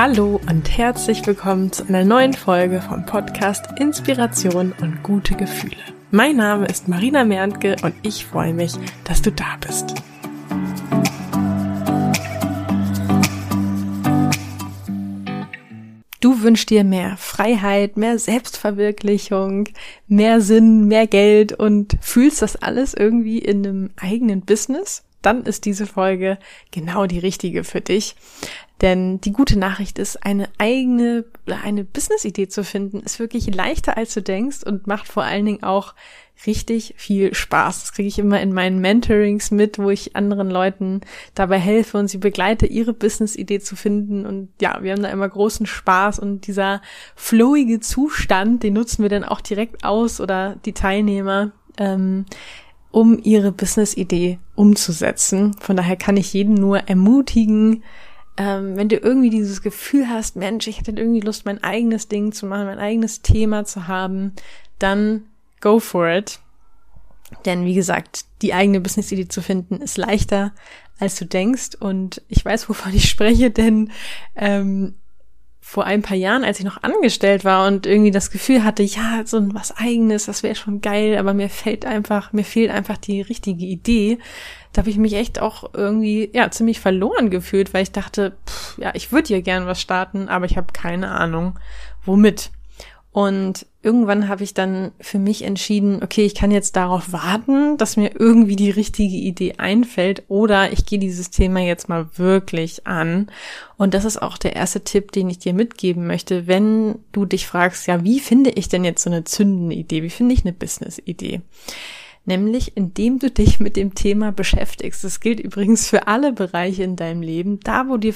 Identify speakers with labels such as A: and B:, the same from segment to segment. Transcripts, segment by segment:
A: Hallo und herzlich willkommen zu einer neuen Folge vom Podcast Inspiration und gute Gefühle. Mein Name ist Marina Merntke und ich freue mich, dass du da bist. Du wünschst dir mehr Freiheit, mehr Selbstverwirklichung, mehr Sinn, mehr Geld und fühlst das alles irgendwie in einem eigenen Business? Dann ist diese Folge genau die richtige für dich. Denn die gute Nachricht ist, eine eigene eine Business-Idee zu finden, ist wirklich leichter als du denkst und macht vor allen Dingen auch richtig viel Spaß. Das kriege ich immer in meinen Mentorings mit, wo ich anderen Leuten dabei helfe und sie begleite, ihre Business-Idee zu finden. Und ja, wir haben da immer großen Spaß und dieser flowige Zustand, den nutzen wir dann auch direkt aus oder die Teilnehmer. Ähm, um ihre Business-Idee umzusetzen. Von daher kann ich jeden nur ermutigen, ähm, wenn du irgendwie dieses Gefühl hast, Mensch, ich hätte irgendwie Lust, mein eigenes Ding zu machen, mein eigenes Thema zu haben, dann go for it. Denn wie gesagt, die eigene Business-Idee zu finden ist leichter, als du denkst. Und ich weiß, wovon ich spreche, denn ähm, vor ein paar Jahren, als ich noch angestellt war und irgendwie das Gefühl hatte, ja, so was eigenes, das wäre schon geil, aber mir fällt einfach, mir fehlt einfach die richtige Idee. Da habe ich mich echt auch irgendwie, ja, ziemlich verloren gefühlt, weil ich dachte, pff, ja, ich würde hier gern was starten, aber ich habe keine Ahnung, womit. Und irgendwann habe ich dann für mich entschieden, okay, ich kann jetzt darauf warten, dass mir irgendwie die richtige Idee einfällt oder ich gehe dieses Thema jetzt mal wirklich an. Und das ist auch der erste Tipp, den ich dir mitgeben möchte, wenn du dich fragst, ja, wie finde ich denn jetzt so eine zündende Idee? Wie finde ich eine Business-Idee? Nämlich indem du dich mit dem Thema beschäftigst. Das gilt übrigens für alle Bereiche in deinem Leben, da wo, dir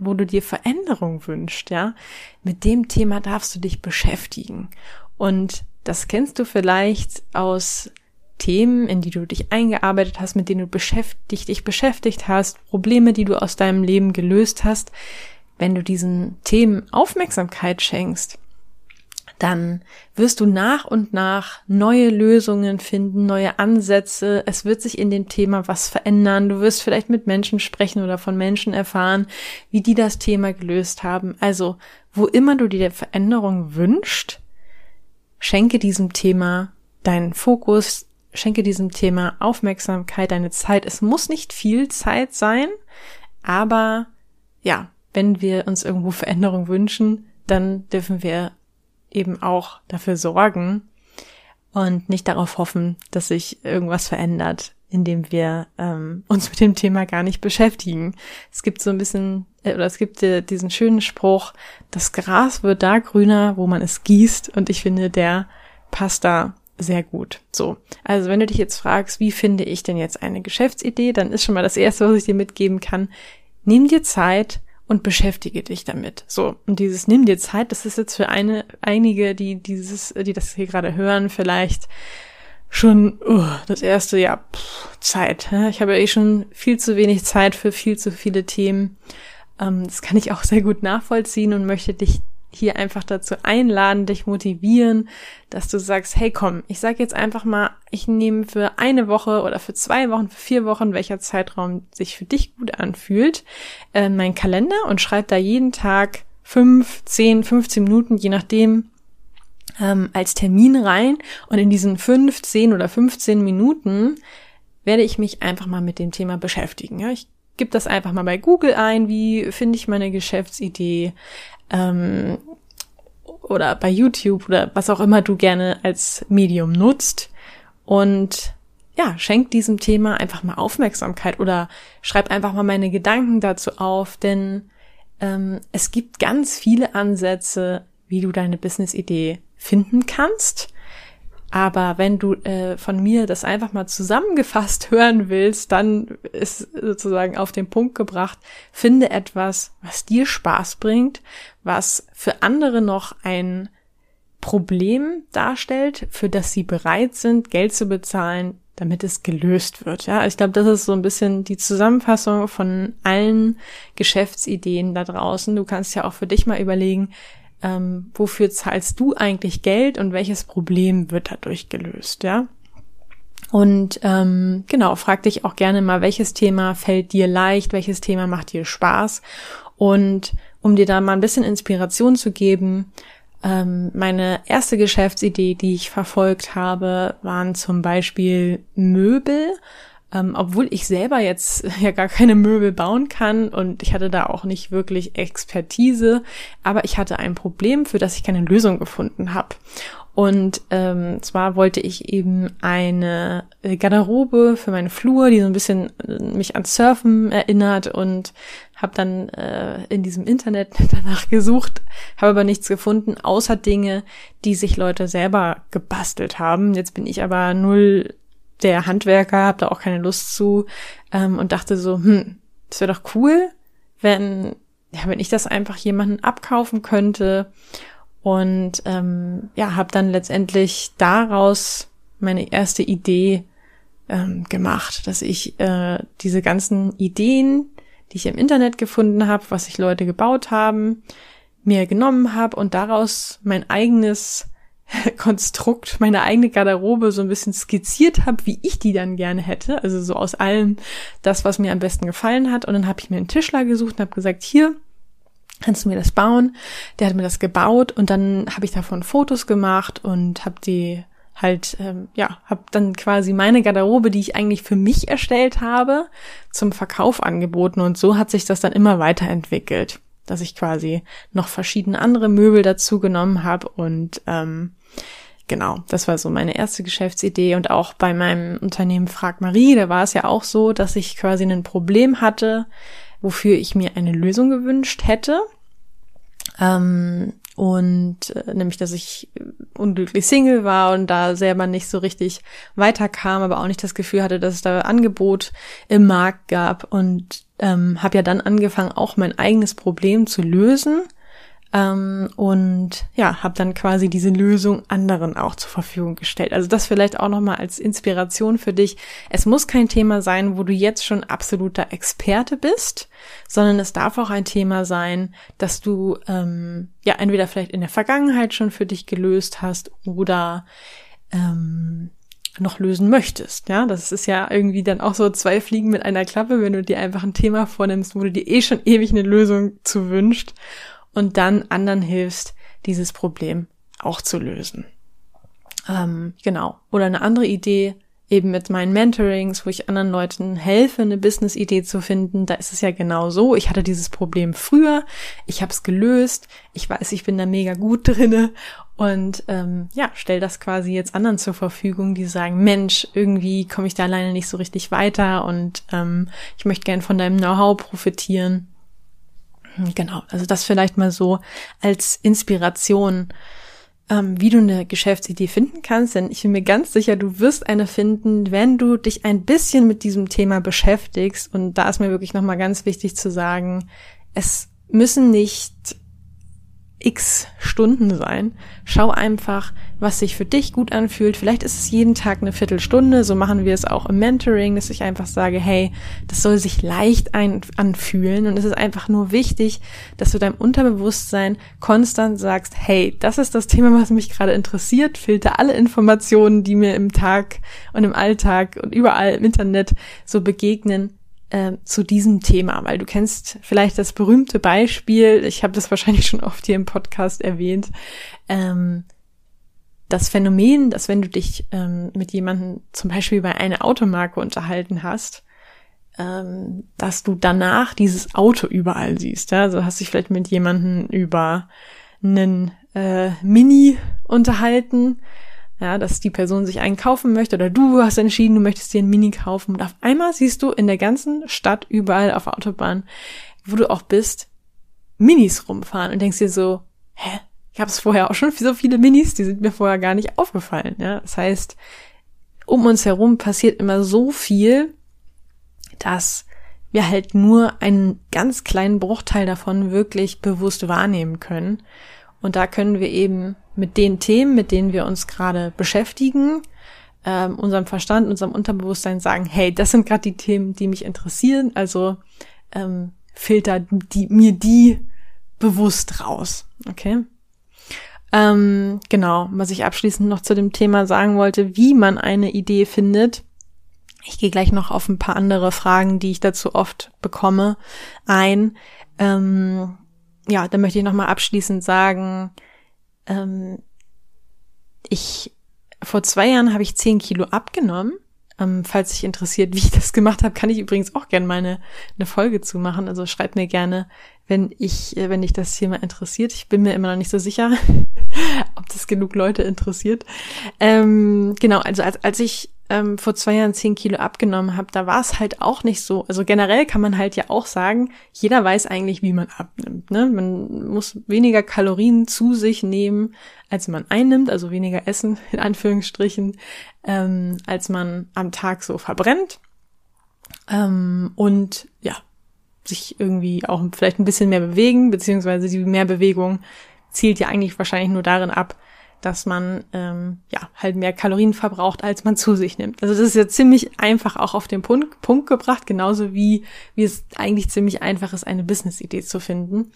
A: wo du dir Veränderung wünschst, ja. Mit dem Thema darfst du dich beschäftigen. Und das kennst du vielleicht aus Themen, in die du dich eingearbeitet hast, mit denen du beschäftigt, dich beschäftigt hast, Probleme, die du aus deinem Leben gelöst hast. Wenn du diesen Themen Aufmerksamkeit schenkst, dann wirst du nach und nach neue Lösungen finden, neue Ansätze. Es wird sich in dem Thema was verändern. Du wirst vielleicht mit Menschen sprechen oder von Menschen erfahren, wie die das Thema gelöst haben. Also, wo immer du dir Veränderung wünschst, schenke diesem Thema deinen Fokus, schenke diesem Thema Aufmerksamkeit, deine Zeit. Es muss nicht viel Zeit sein, aber ja, wenn wir uns irgendwo Veränderung wünschen, dann dürfen wir eben auch dafür sorgen und nicht darauf hoffen, dass sich irgendwas verändert, indem wir ähm, uns mit dem Thema gar nicht beschäftigen. Es gibt so ein bisschen, äh, oder es gibt äh, diesen schönen Spruch, das Gras wird da grüner, wo man es gießt. Und ich finde, der passt da sehr gut. So. Also wenn du dich jetzt fragst, wie finde ich denn jetzt eine Geschäftsidee, dann ist schon mal das erste, was ich dir mitgeben kann. Nimm dir Zeit, und beschäftige dich damit. So, und dieses nimm dir Zeit, das ist jetzt für eine, einige, die dieses, die das hier gerade hören, vielleicht schon uh, das erste Jahr pff, Zeit. Ich habe ja eh schon viel zu wenig Zeit für viel zu viele Themen. Ähm, das kann ich auch sehr gut nachvollziehen und möchte dich hier einfach dazu einladen, dich motivieren, dass du sagst, hey komm, ich sag jetzt einfach mal, ich nehme für eine Woche oder für zwei Wochen, für vier Wochen, welcher Zeitraum sich für dich gut anfühlt, äh, meinen Kalender und schreib da jeden Tag fünf, zehn, 15 Minuten, je nachdem, ähm, als Termin rein. Und in diesen fünf, zehn oder 15 Minuten werde ich mich einfach mal mit dem Thema beschäftigen. Ja, ich gebe das einfach mal bei Google ein, wie finde ich meine Geschäftsidee, ähm, oder bei YouTube oder was auch immer du gerne als Medium nutzt und ja, schenk diesem Thema einfach mal Aufmerksamkeit oder schreib einfach mal meine Gedanken dazu auf, denn ähm, es gibt ganz viele Ansätze, wie du deine Business-Idee finden kannst. Aber wenn du äh, von mir das einfach mal zusammengefasst hören willst, dann ist sozusagen auf den Punkt gebracht, finde etwas, was dir Spaß bringt, was für andere noch ein Problem darstellt, für das sie bereit sind, Geld zu bezahlen, damit es gelöst wird. Ja, ich glaube, das ist so ein bisschen die Zusammenfassung von allen Geschäftsideen da draußen. Du kannst ja auch für dich mal überlegen, ähm, wofür zahlst du eigentlich Geld und welches Problem wird dadurch gelöst, ja? Und ähm, genau, frag dich auch gerne mal, welches Thema fällt dir leicht, welches Thema macht dir Spaß und um dir da mal ein bisschen Inspiration zu geben, ähm, meine erste Geschäftsidee, die ich verfolgt habe, waren zum Beispiel Möbel. Ähm, obwohl ich selber jetzt ja gar keine Möbel bauen kann und ich hatte da auch nicht wirklich Expertise, aber ich hatte ein Problem, für das ich keine Lösung gefunden habe. Und ähm, zwar wollte ich eben eine äh, Garderobe für meine Flur, die so ein bisschen äh, mich an Surfen erinnert und habe dann äh, in diesem Internet danach gesucht, habe aber nichts gefunden, außer Dinge, die sich Leute selber gebastelt haben. Jetzt bin ich aber null der Handwerker, habe da auch keine Lust zu ähm, und dachte so, hm, das wäre doch cool, wenn ja, wenn ich das einfach jemanden abkaufen könnte. Und ähm, ja, habe dann letztendlich daraus meine erste Idee ähm, gemacht, dass ich äh, diese ganzen Ideen, die ich im Internet gefunden habe, was sich Leute gebaut haben, mir genommen habe und daraus mein eigenes Konstrukt, meine eigene Garderobe so ein bisschen skizziert habe, wie ich die dann gerne hätte. Also so aus allem das, was mir am besten gefallen hat. Und dann habe ich mir einen Tischler gesucht und habe gesagt, hier, kannst du mir das bauen? Der hat mir das gebaut und dann habe ich davon Fotos gemacht und habe die halt, ähm, ja, habe dann quasi meine Garderobe, die ich eigentlich für mich erstellt habe, zum Verkauf angeboten und so hat sich das dann immer weiterentwickelt, dass ich quasi noch verschiedene andere Möbel dazu genommen habe und ähm, genau, das war so meine erste Geschäftsidee und auch bei meinem Unternehmen Frag Marie, da war es ja auch so, dass ich quasi ein Problem hatte, wofür ich mir eine Lösung gewünscht hätte. Ähm, und äh, nämlich, dass ich unglücklich Single war und da selber nicht so richtig weiterkam, aber auch nicht das Gefühl hatte, dass es da Angebot im Markt gab. Und ähm, habe ja dann angefangen, auch mein eigenes Problem zu lösen ähm, und ja, habe dann quasi diese Lösung anderen auch zur Verfügung gestellt. Also das vielleicht auch nochmal als Inspiration für dich. Es muss kein Thema sein, wo du jetzt schon absoluter Experte bist, sondern es darf auch ein Thema sein, dass du ähm, ja entweder vielleicht in der Vergangenheit schon für dich gelöst hast oder ähm, noch lösen möchtest. Ja, das ist ja irgendwie dann auch so zwei Fliegen mit einer Klappe, wenn du dir einfach ein Thema vornimmst, wo du dir eh schon ewig eine Lösung zu wünscht und dann anderen hilfst, dieses Problem auch zu lösen. Ähm, genau. Oder eine andere Idee, eben mit meinen Mentorings, wo ich anderen Leuten helfe, eine Business-Idee zu finden, da ist es ja genau so. Ich hatte dieses Problem früher, ich habe es gelöst, ich weiß, ich bin da mega gut drinne und ähm, ja, stell das quasi jetzt anderen zur Verfügung, die sagen, Mensch, irgendwie komme ich da alleine nicht so richtig weiter und ähm, ich möchte gern von deinem Know-how profitieren. Genau, also das vielleicht mal so als Inspiration, ähm, wie du eine Geschäftsidee finden kannst, denn ich bin mir ganz sicher, du wirst eine finden, wenn du dich ein bisschen mit diesem Thema beschäftigst. Und da ist mir wirklich nochmal ganz wichtig zu sagen, es müssen nicht x Stunden sein. Schau einfach, was sich für dich gut anfühlt. Vielleicht ist es jeden Tag eine Viertelstunde. So machen wir es auch im Mentoring, dass ich einfach sage, hey, das soll sich leicht ein anfühlen. Und es ist einfach nur wichtig, dass du deinem Unterbewusstsein konstant sagst, hey, das ist das Thema, was mich gerade interessiert. Filter alle Informationen, die mir im Tag und im Alltag und überall im Internet so begegnen äh, zu diesem Thema, weil du kennst vielleicht das berühmte Beispiel, ich habe das wahrscheinlich schon oft hier im Podcast erwähnt, ähm, das Phänomen, dass wenn du dich ähm, mit jemandem zum Beispiel bei einer Automarke unterhalten hast, ähm, dass du danach dieses Auto überall siehst. Ja? Also hast dich vielleicht mit jemandem über einen äh, Mini unterhalten ja, dass die Person sich einen kaufen möchte oder du hast entschieden, du möchtest dir einen Mini kaufen und auf einmal siehst du in der ganzen Stadt überall auf Autobahn, wo du auch bist, Minis rumfahren und denkst dir so, hä, ich habe es vorher auch schon so viele Minis, die sind mir vorher gar nicht aufgefallen. Ja, das heißt, um uns herum passiert immer so viel, dass wir halt nur einen ganz kleinen Bruchteil davon wirklich bewusst wahrnehmen können. Und da können wir eben mit den Themen, mit denen wir uns gerade beschäftigen, ähm, unserem Verstand, unserem Unterbewusstsein sagen, hey, das sind gerade die Themen, die mich interessieren, also ähm, filter die, mir die bewusst raus. Okay? Ähm, genau, was ich abschließend noch zu dem Thema sagen wollte, wie man eine Idee findet. Ich gehe gleich noch auf ein paar andere Fragen, die ich dazu oft bekomme, ein. Ähm, ja, da möchte ich nochmal abschließend sagen, ähm, ich vor zwei Jahren habe ich zehn Kilo abgenommen. Ähm, falls sich interessiert, wie ich das gemacht habe, kann ich übrigens auch gerne meine eine Folge zu machen. Also schreibt mir gerne, wenn ich, äh, wenn dich das Thema interessiert. Ich bin mir immer noch nicht so sicher, ob das genug Leute interessiert. Ähm, genau, also als, als ich ähm, vor zwei Jahren zehn Kilo abgenommen habe, da war es halt auch nicht so. Also generell kann man halt ja auch sagen, jeder weiß eigentlich, wie man abnimmt. Ne? Man muss weniger Kalorien zu sich nehmen, als man einnimmt, also weniger essen, in Anführungsstrichen, ähm, als man am Tag so verbrennt. Ähm, und ja, sich irgendwie auch vielleicht ein bisschen mehr bewegen, beziehungsweise die Mehrbewegung zielt ja eigentlich wahrscheinlich nur darin ab, dass man ähm, ja halt mehr Kalorien verbraucht, als man zu sich nimmt. Also das ist ja ziemlich einfach auch auf den Punkt, Punkt gebracht, genauso wie wie es eigentlich ziemlich einfach ist, eine Business-Idee zu finden.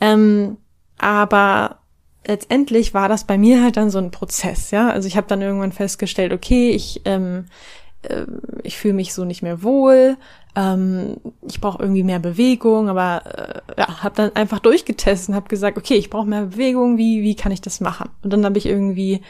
A: Ähm, aber letztendlich war das bei mir halt dann so ein Prozess, ja. Also ich habe dann irgendwann festgestellt, okay, ich ähm, äh, ich fühle mich so nicht mehr wohl, ähm, ich brauche irgendwie mehr Bewegung, aber äh, ja, habe dann einfach durchgetestet und habe gesagt, okay, ich brauche mehr Bewegung, wie wie kann ich das machen? Und dann habe ich irgendwie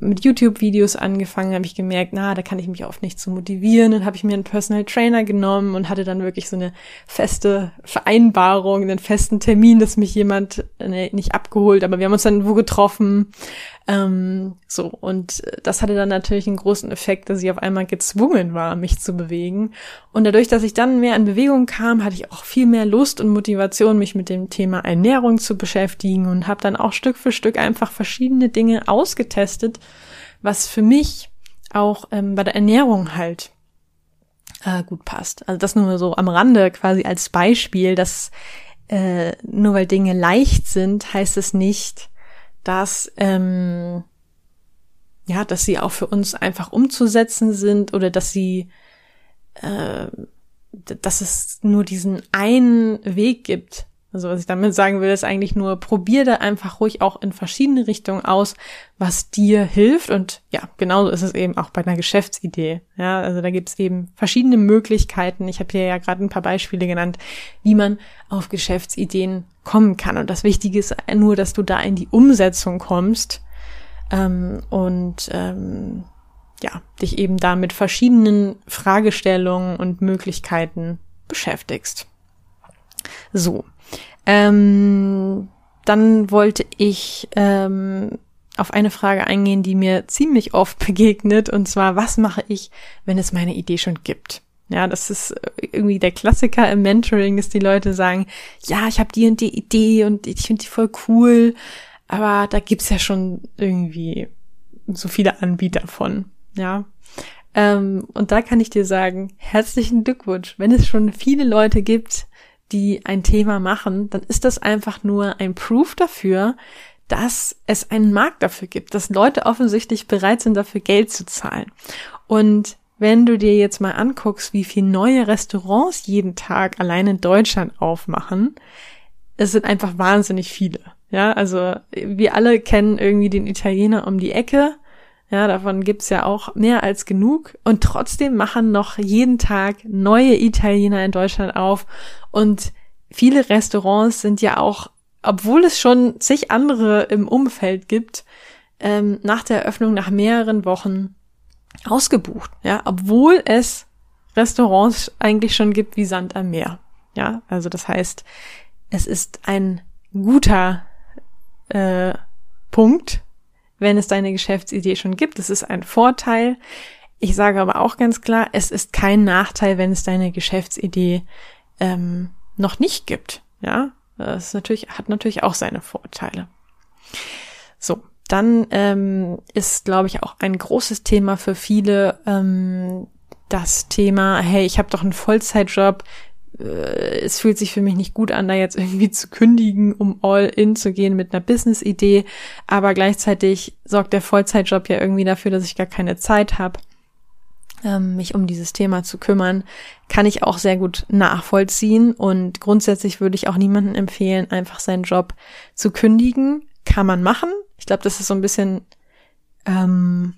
A: mit YouTube-Videos angefangen, habe ich gemerkt, na, da kann ich mich oft nicht so motivieren. Dann habe ich mir einen Personal Trainer genommen und hatte dann wirklich so eine feste Vereinbarung, einen festen Termin, dass mich jemand ne, nicht abgeholt, aber wir haben uns dann wo getroffen ähm, so, und das hatte dann natürlich einen großen Effekt, dass ich auf einmal gezwungen war, mich zu bewegen. Und dadurch, dass ich dann mehr in Bewegung kam, hatte ich auch viel mehr Lust und Motivation, mich mit dem Thema Ernährung zu beschäftigen und habe dann auch Stück für Stück einfach verschiedene Dinge ausgetestet, was für mich auch ähm, bei der Ernährung halt äh, gut passt. Also das nur so am Rande quasi als Beispiel, dass äh, nur weil Dinge leicht sind, heißt es nicht, dass ähm, ja, dass sie auch für uns einfach umzusetzen sind oder dass sie, äh, dass es nur diesen einen Weg gibt. Also was ich damit sagen will, ist eigentlich nur, probier da einfach ruhig auch in verschiedene Richtungen aus, was dir hilft. Und ja, genauso ist es eben auch bei einer Geschäftsidee. Ja, also da gibt es eben verschiedene Möglichkeiten. Ich habe hier ja gerade ein paar Beispiele genannt, wie man auf Geschäftsideen kommen kann. Und das Wichtige ist nur, dass du da in die Umsetzung kommst ähm, und ähm, ja, dich eben da mit verschiedenen Fragestellungen und Möglichkeiten beschäftigst. So. Ähm, dann wollte ich ähm, auf eine Frage eingehen, die mir ziemlich oft begegnet, und zwar, was mache ich, wenn es meine Idee schon gibt? Ja, das ist irgendwie der Klassiker im Mentoring, dass die Leute sagen, ja, ich habe die und die Idee und ich finde die voll cool, aber da gibt's ja schon irgendwie so viele Anbieter von, ja. Ähm, und da kann ich dir sagen, herzlichen Glückwunsch. Wenn es schon viele Leute gibt, die ein Thema machen, dann ist das einfach nur ein Proof dafür, dass es einen Markt dafür gibt, dass Leute offensichtlich bereit sind, dafür Geld zu zahlen. Und wenn du dir jetzt mal anguckst, wie viele neue Restaurants jeden Tag allein in Deutschland aufmachen, es sind einfach wahnsinnig viele. Ja, also wir alle kennen irgendwie den Italiener um die Ecke. Ja, davon gibt's ja auch mehr als genug. Und trotzdem machen noch jeden Tag neue Italiener in Deutschland auf. Und viele Restaurants sind ja auch, obwohl es schon zig andere im Umfeld gibt, ähm, nach der Eröffnung nach mehreren Wochen ausgebucht, ja, obwohl es Restaurants eigentlich schon gibt wie Sand am Meer. Ja, also das heißt, es ist ein guter äh, Punkt, wenn es deine Geschäftsidee schon gibt. Es ist ein Vorteil. Ich sage aber auch ganz klar, es ist kein Nachteil, wenn es deine Geschäftsidee ähm, noch nicht gibt. Ja, das natürlich, hat natürlich auch seine Vorteile. So, dann ähm, ist, glaube ich, auch ein großes Thema für viele ähm, das Thema, hey, ich habe doch einen Vollzeitjob, es fühlt sich für mich nicht gut an, da jetzt irgendwie zu kündigen, um all in zu gehen mit einer Business-Idee, aber gleichzeitig sorgt der Vollzeitjob ja irgendwie dafür, dass ich gar keine Zeit habe ähm, mich um dieses Thema zu kümmern, kann ich auch sehr gut nachvollziehen. Und grundsätzlich würde ich auch niemandem empfehlen, einfach seinen Job zu kündigen. Kann man machen, ich glaube, das ist so ein bisschen ähm,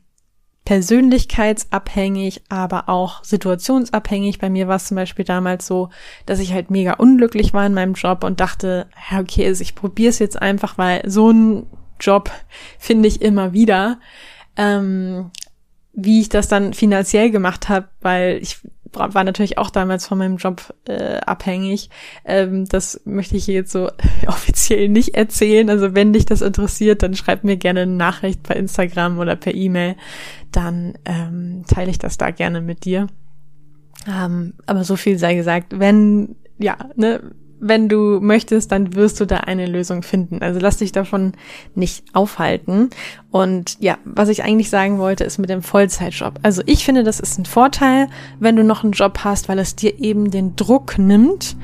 A: persönlichkeitsabhängig, aber auch situationsabhängig. Bei mir war es zum Beispiel damals so, dass ich halt mega unglücklich war in meinem Job und dachte, okay, also ich probiere es jetzt einfach, weil so ein Job finde ich immer wieder. Ähm, wie ich das dann finanziell gemacht habe, weil ich war natürlich auch damals von meinem Job äh, abhängig. Ähm, das möchte ich jetzt so offiziell nicht erzählen. Also wenn dich das interessiert, dann schreib mir gerne eine Nachricht bei Instagram oder per E-Mail. Dann ähm, teile ich das da gerne mit dir. Ähm, aber so viel sei gesagt, wenn ja, ne, wenn du möchtest, dann wirst du da eine Lösung finden. Also lass dich davon nicht aufhalten. Und ja, was ich eigentlich sagen wollte, ist mit dem Vollzeitjob. Also ich finde, das ist ein Vorteil, wenn du noch einen Job hast, weil es dir eben den Druck nimmt.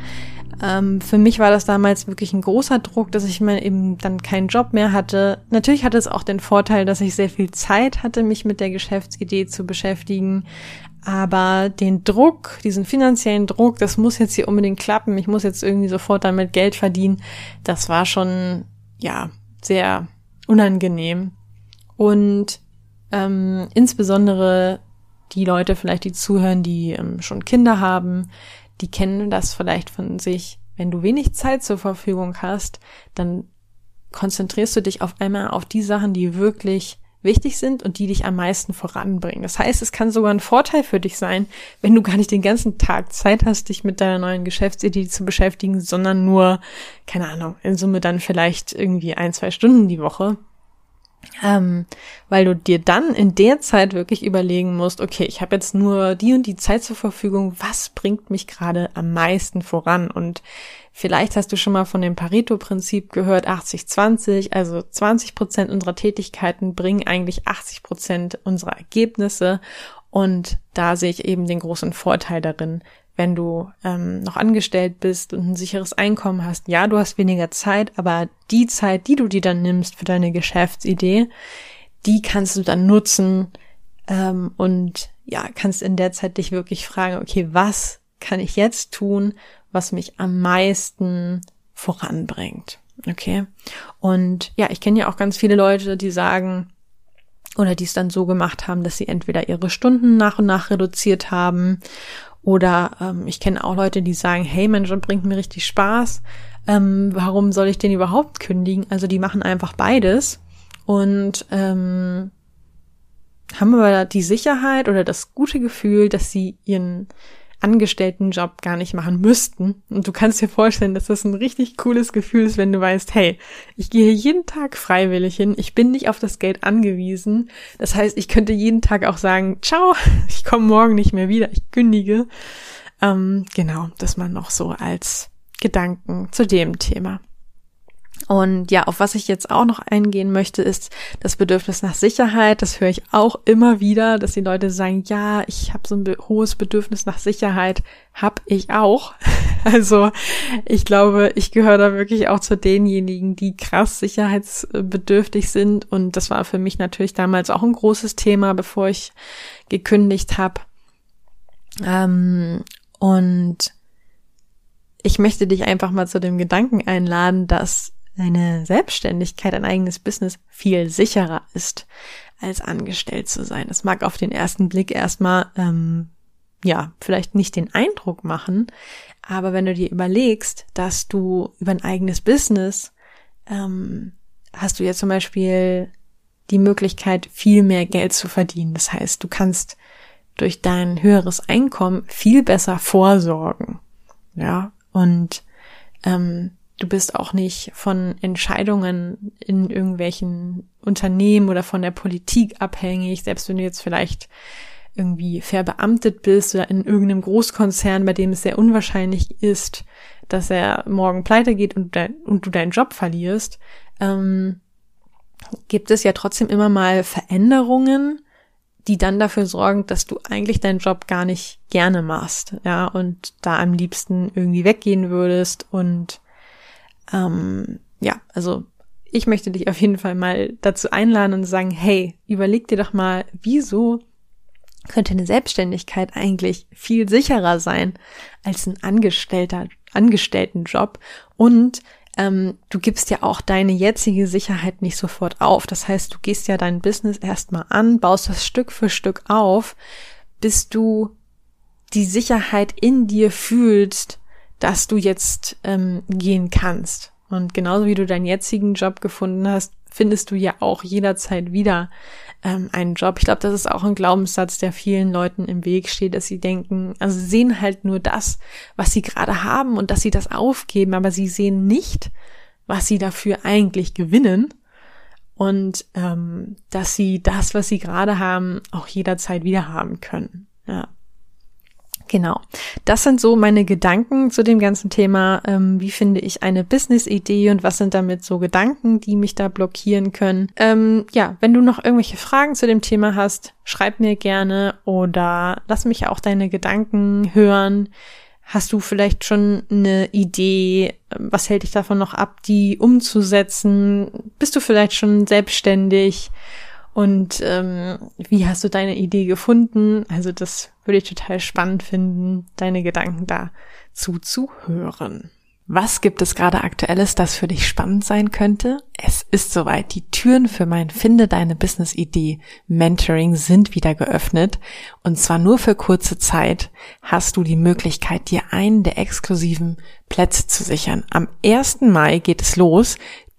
A: Ähm, für mich war das damals wirklich ein großer Druck, dass ich mal eben dann keinen Job mehr hatte. Natürlich hatte es auch den Vorteil, dass ich sehr viel Zeit hatte, mich mit der Geschäftsidee zu beschäftigen. Aber den Druck, diesen finanziellen Druck, das muss jetzt hier unbedingt klappen, ich muss jetzt irgendwie sofort damit Geld verdienen, das war schon, ja, sehr unangenehm. Und ähm, insbesondere die Leute vielleicht, die zuhören, die ähm, schon Kinder haben, die kennen das vielleicht von sich. Wenn du wenig Zeit zur Verfügung hast, dann konzentrierst du dich auf einmal auf die Sachen, die wirklich wichtig sind und die dich am meisten voranbringen. Das heißt, es kann sogar ein Vorteil für dich sein, wenn du gar nicht den ganzen Tag Zeit hast, dich mit deiner neuen Geschäftsidee zu beschäftigen, sondern nur, keine Ahnung, in Summe dann vielleicht irgendwie ein, zwei Stunden die Woche. Ähm, weil du dir dann in der Zeit wirklich überlegen musst, okay, ich habe jetzt nur die und die Zeit zur Verfügung, was bringt mich gerade am meisten voran? Und Vielleicht hast du schon mal von dem Pareto-Prinzip gehört, 80-20, also 20 Prozent unserer Tätigkeiten bringen eigentlich 80 Prozent unserer Ergebnisse. Und da sehe ich eben den großen Vorteil darin, wenn du ähm, noch angestellt bist und ein sicheres Einkommen hast. Ja, du hast weniger Zeit, aber die Zeit, die du dir dann nimmst für deine Geschäftsidee, die kannst du dann nutzen ähm, und ja, kannst in der Zeit dich wirklich fragen, okay, was kann ich jetzt tun, was mich am meisten voranbringt. Okay. Und ja, ich kenne ja auch ganz viele Leute, die sagen, oder die es dann so gemacht haben, dass sie entweder ihre Stunden nach und nach reduziert haben oder ähm, ich kenne auch Leute, die sagen, hey, mein Job bringt mir richtig Spaß. Ähm, warum soll ich den überhaupt kündigen? Also die machen einfach beides und ähm, haben aber die Sicherheit oder das gute Gefühl, dass sie ihren Angestelltenjob gar nicht machen müssten. Und du kannst dir vorstellen, dass das ein richtig cooles Gefühl ist, wenn du weißt, hey, ich gehe jeden Tag freiwillig hin, ich bin nicht auf das Geld angewiesen. Das heißt, ich könnte jeden Tag auch sagen, ciao, ich komme morgen nicht mehr wieder, ich kündige. Ähm, genau, das mal noch so als Gedanken zu dem Thema. Und ja, auf was ich jetzt auch noch eingehen möchte, ist das Bedürfnis nach Sicherheit. Das höre ich auch immer wieder, dass die Leute sagen, ja, ich habe so ein hohes Bedürfnis nach Sicherheit. Hab ich auch. Also ich glaube, ich gehöre da wirklich auch zu denjenigen, die krass sicherheitsbedürftig sind. Und das war für mich natürlich damals auch ein großes Thema, bevor ich gekündigt habe. Ähm, und ich möchte dich einfach mal zu dem Gedanken einladen, dass eine Selbstständigkeit, ein eigenes Business viel sicherer ist, als angestellt zu sein. Das mag auf den ersten Blick erstmal, ähm, ja, vielleicht nicht den Eindruck machen, aber wenn du dir überlegst, dass du über ein eigenes Business ähm, hast du ja zum Beispiel die Möglichkeit, viel mehr Geld zu verdienen. Das heißt, du kannst durch dein höheres Einkommen viel besser vorsorgen. Ja, und ähm, Du bist auch nicht von Entscheidungen in irgendwelchen Unternehmen oder von der Politik abhängig, selbst wenn du jetzt vielleicht irgendwie verbeamtet bist oder in irgendeinem Großkonzern, bei dem es sehr unwahrscheinlich ist, dass er morgen pleite geht und, dein, und du deinen Job verlierst, ähm, gibt es ja trotzdem immer mal Veränderungen, die dann dafür sorgen, dass du eigentlich deinen Job gar nicht gerne machst, ja, und da am liebsten irgendwie weggehen würdest und ähm, ja, also ich möchte dich auf jeden Fall mal dazu einladen und sagen, hey, überleg dir doch mal, wieso könnte eine Selbstständigkeit eigentlich viel sicherer sein als ein Angestellter, Angestelltenjob und ähm, du gibst ja auch deine jetzige Sicherheit nicht sofort auf. Das heißt, du gehst ja dein Business erstmal an, baust das Stück für Stück auf, bis du die Sicherheit in dir fühlst, dass du jetzt ähm, gehen kannst. Und genauso wie du deinen jetzigen Job gefunden hast, findest du ja auch jederzeit wieder ähm, einen Job. Ich glaube, das ist auch ein Glaubenssatz, der vielen Leuten im Weg steht, dass sie denken, also sie sehen halt nur das, was sie gerade haben und dass sie das aufgeben, aber sie sehen nicht, was sie dafür eigentlich gewinnen und ähm, dass sie das, was sie gerade haben, auch jederzeit wieder haben können. Ja. Genau. Das sind so meine Gedanken zu dem ganzen Thema. Ähm, wie finde ich eine Business-Idee und was sind damit so Gedanken, die mich da blockieren können? Ähm, ja, wenn du noch irgendwelche Fragen zu dem Thema hast, schreib mir gerne oder lass mich auch deine Gedanken hören. Hast du vielleicht schon eine Idee? Was hält dich davon noch ab, die umzusetzen? Bist du vielleicht schon selbstständig? Und ähm, wie hast du deine Idee gefunden? Also das würde ich total spannend finden, deine Gedanken dazu zu hören. Was gibt es gerade aktuelles, das für dich spannend sein könnte? Es ist soweit. Die Türen für mein Finde deine Business Idee Mentoring sind wieder geöffnet. Und zwar nur für kurze Zeit hast du die Möglichkeit, dir einen der exklusiven Plätze zu sichern. Am 1. Mai geht es los.